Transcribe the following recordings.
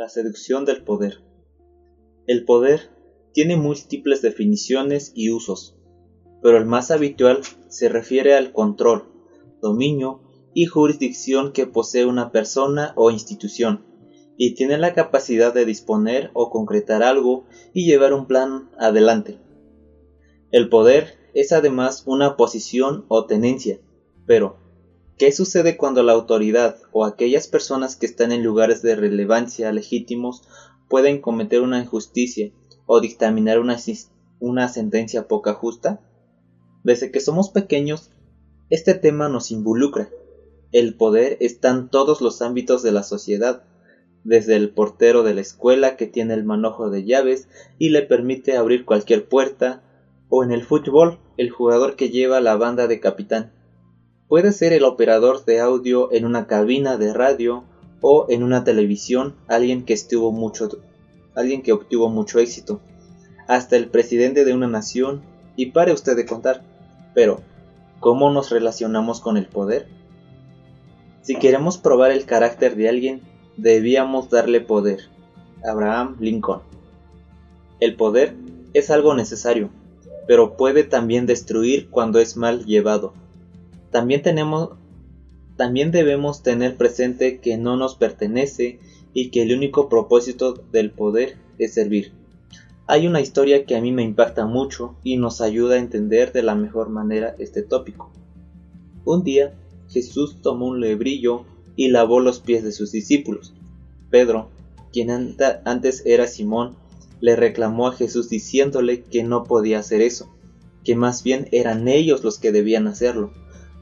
La seducción del poder. El poder tiene múltiples definiciones y usos, pero el más habitual se refiere al control, dominio y jurisdicción que posee una persona o institución, y tiene la capacidad de disponer o concretar algo y llevar un plan adelante. El poder es además una posición o tenencia, pero ¿Qué sucede cuando la autoridad o aquellas personas que están en lugares de relevancia legítimos pueden cometer una injusticia o dictaminar una, sentencia poca justa? Desde que somos pequeños, este tema nos involucra. El poder está en todos los ámbitos de la sociedad, desde el portero de la escuela que tiene el manojo de llaves y le permite abrir cualquier puerta, o en el fútbol, el jugador que lleva la banda de capitán. Puede ser el operador de audio en una cabina de radio o en una televisión alguien que estuvo mucho alguien que obtuvo mucho éxito, hasta el presidente de una nación y pare usted de contar. Pero, ¿cómo nos relacionamos con el poder? Si queremos probar el carácter de alguien, debíamos darle poder. Abraham Lincoln. El poder es algo necesario, pero puede también destruir cuando es mal llevado. También debemos tener presente que no nos pertenece y que el único propósito del poder es servir. Hay una historia que a mí me impacta mucho y nos ayuda a entender de la mejor manera este tópico. Un día Jesús tomó un lebrillo y lavó los pies de sus discípulos. Pedro, quien antes era Simón, le reclamó a Jesús diciéndole que no podía hacer eso, que más bien eran ellos los que debían hacerlo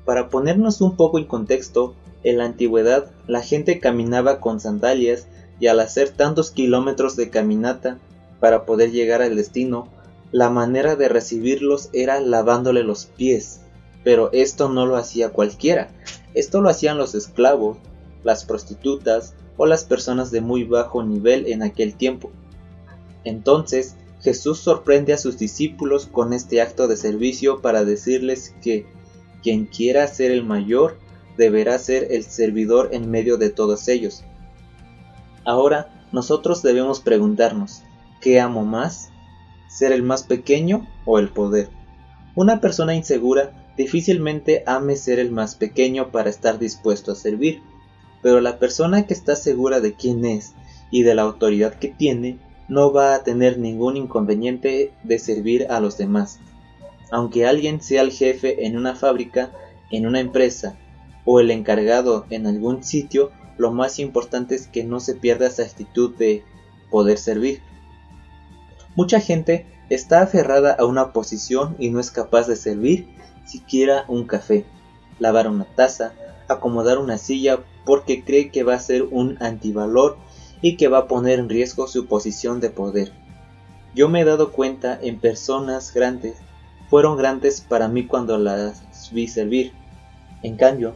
para ponernos un poco en contexto, en la antigüedad la gente caminaba con sandalias y al hacer tantos kilómetros de caminata para poder llegar al destino, la manera de recibirlos era lavándole los pies. Pero esto no lo hacía cualquiera, esto lo hacían los esclavos, las prostitutas o las personas de muy bajo nivel en aquel tiempo. Entonces, Jesús sorprende a sus discípulos con este acto de servicio para decirles que quien quiera ser el mayor deberá ser el servidor en medio de todos ellos. Ahora nosotros debemos preguntarnos, ¿qué amo más? ¿Ser el más pequeño o el poder? Una persona insegura difícilmente ame ser el más pequeño para estar dispuesto a servir, pero la persona que está segura de quién es y de la autoridad que tiene no va a tener ningún inconveniente de servir a los demás aunque alguien sea el jefe en una fábrica, en una empresa o el encargado en algún sitio, lo más importante es que no se pierda esa actitud de poder servir. Mucha gente está aferrada a una posición y no es capaz de servir siquiera un café, lavar una taza, acomodar una silla porque cree que va a ser un antivalor y que va a poner en riesgo su posición de poder. Yo me he dado cuenta en personas grandes fueron grandes para mí cuando las vi servir. En cambio,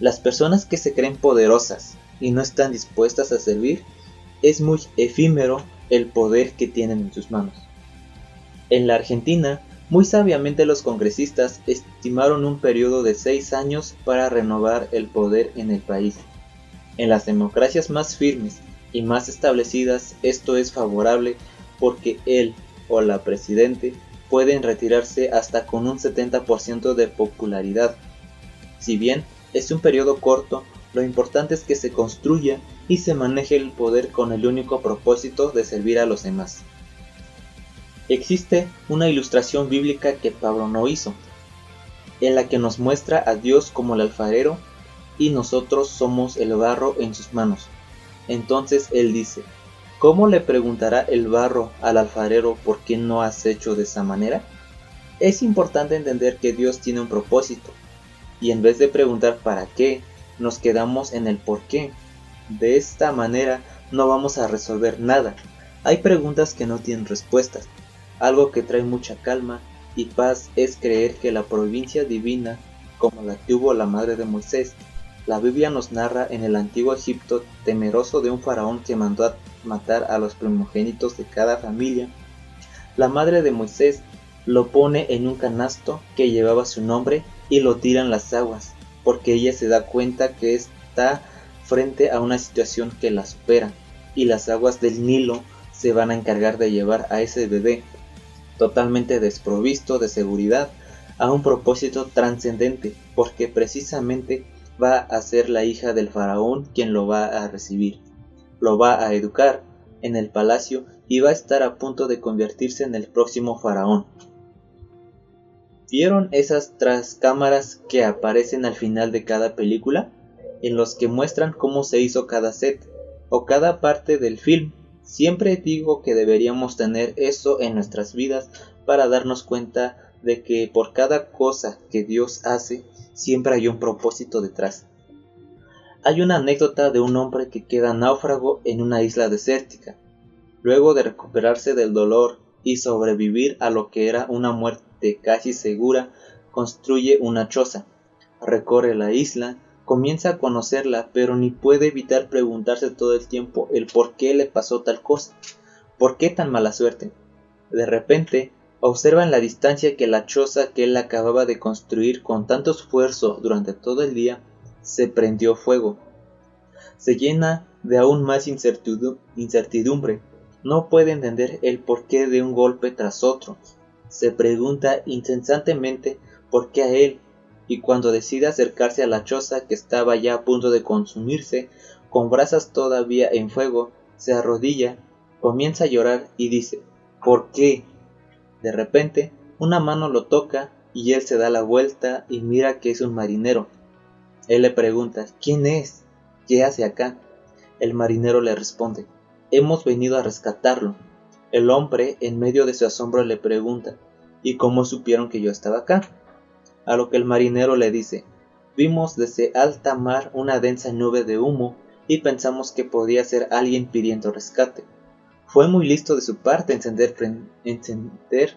las personas que se creen poderosas y no están dispuestas a servir, es muy efímero el poder que tienen en sus manos. En la Argentina, muy sabiamente los congresistas estimaron un periodo de seis años para renovar el poder en el país. En las democracias más firmes y más establecidas esto es favorable porque él o la presidente pueden retirarse hasta con un 70% de popularidad. Si bien es un periodo corto, lo importante es que se construya y se maneje el poder con el único propósito de servir a los demás. Existe una ilustración bíblica que Pablo no hizo, en la que nos muestra a Dios como el alfarero y nosotros somos el barro en sus manos. Entonces él dice, ¿Cómo le preguntará el barro al alfarero por qué no has hecho de esa manera? Es importante entender que Dios tiene un propósito, y en vez de preguntar para qué, nos quedamos en el por qué. De esta manera no vamos a resolver nada. Hay preguntas que no tienen respuestas. Algo que trae mucha calma y paz es creer que la provincia divina, como la tuvo la madre de Moisés, la Biblia nos narra en el antiguo Egipto temeroso de un faraón que mandó a matar a los primogénitos de cada familia. La madre de Moisés lo pone en un canasto que llevaba su nombre y lo tira en las aguas, porque ella se da cuenta que está frente a una situación que la supera y las aguas del Nilo se van a encargar de llevar a ese bebé totalmente desprovisto de seguridad a un propósito trascendente, porque precisamente va a ser la hija del faraón quien lo va a recibir. Lo va a educar en el palacio y va a estar a punto de convertirse en el próximo faraón. ¿Vieron esas cámaras que aparecen al final de cada película? En los que muestran cómo se hizo cada set o cada parte del film. Siempre digo que deberíamos tener eso en nuestras vidas para darnos cuenta de que por cada cosa que Dios hace, siempre hay un propósito detrás. Hay una anécdota de un hombre que queda náufrago en una isla desértica. Luego de recuperarse del dolor y sobrevivir a lo que era una muerte casi segura, construye una choza. Recorre la isla, comienza a conocerla, pero ni puede evitar preguntarse todo el tiempo el por qué le pasó tal cosa. ¿Por qué tan mala suerte? De repente Observa en la distancia que la choza que él acababa de construir con tanto esfuerzo durante todo el día se prendió fuego. Se llena de aún más incertidumbre. No puede entender el porqué de un golpe tras otro. Se pregunta incesantemente por qué a él, y cuando decide acercarse a la choza que estaba ya a punto de consumirse, con brasas todavía en fuego, se arrodilla, comienza a llorar y dice ¿Por qué? De repente, una mano lo toca y él se da la vuelta y mira que es un marinero. Él le pregunta, ¿quién es? ¿Qué hace acá? El marinero le responde, hemos venido a rescatarlo. El hombre, en medio de su asombro, le pregunta, ¿y cómo supieron que yo estaba acá? A lo que el marinero le dice, vimos desde alta mar una densa nube de humo y pensamos que podía ser alguien pidiendo rescate. Fue muy listo de su parte encender, encender,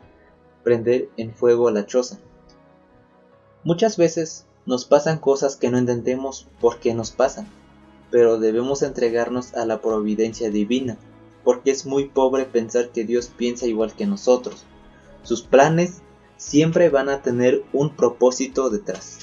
prender en fuego la choza. Muchas veces nos pasan cosas que no entendemos por qué nos pasan, pero debemos entregarnos a la providencia divina, porque es muy pobre pensar que Dios piensa igual que nosotros. Sus planes siempre van a tener un propósito detrás.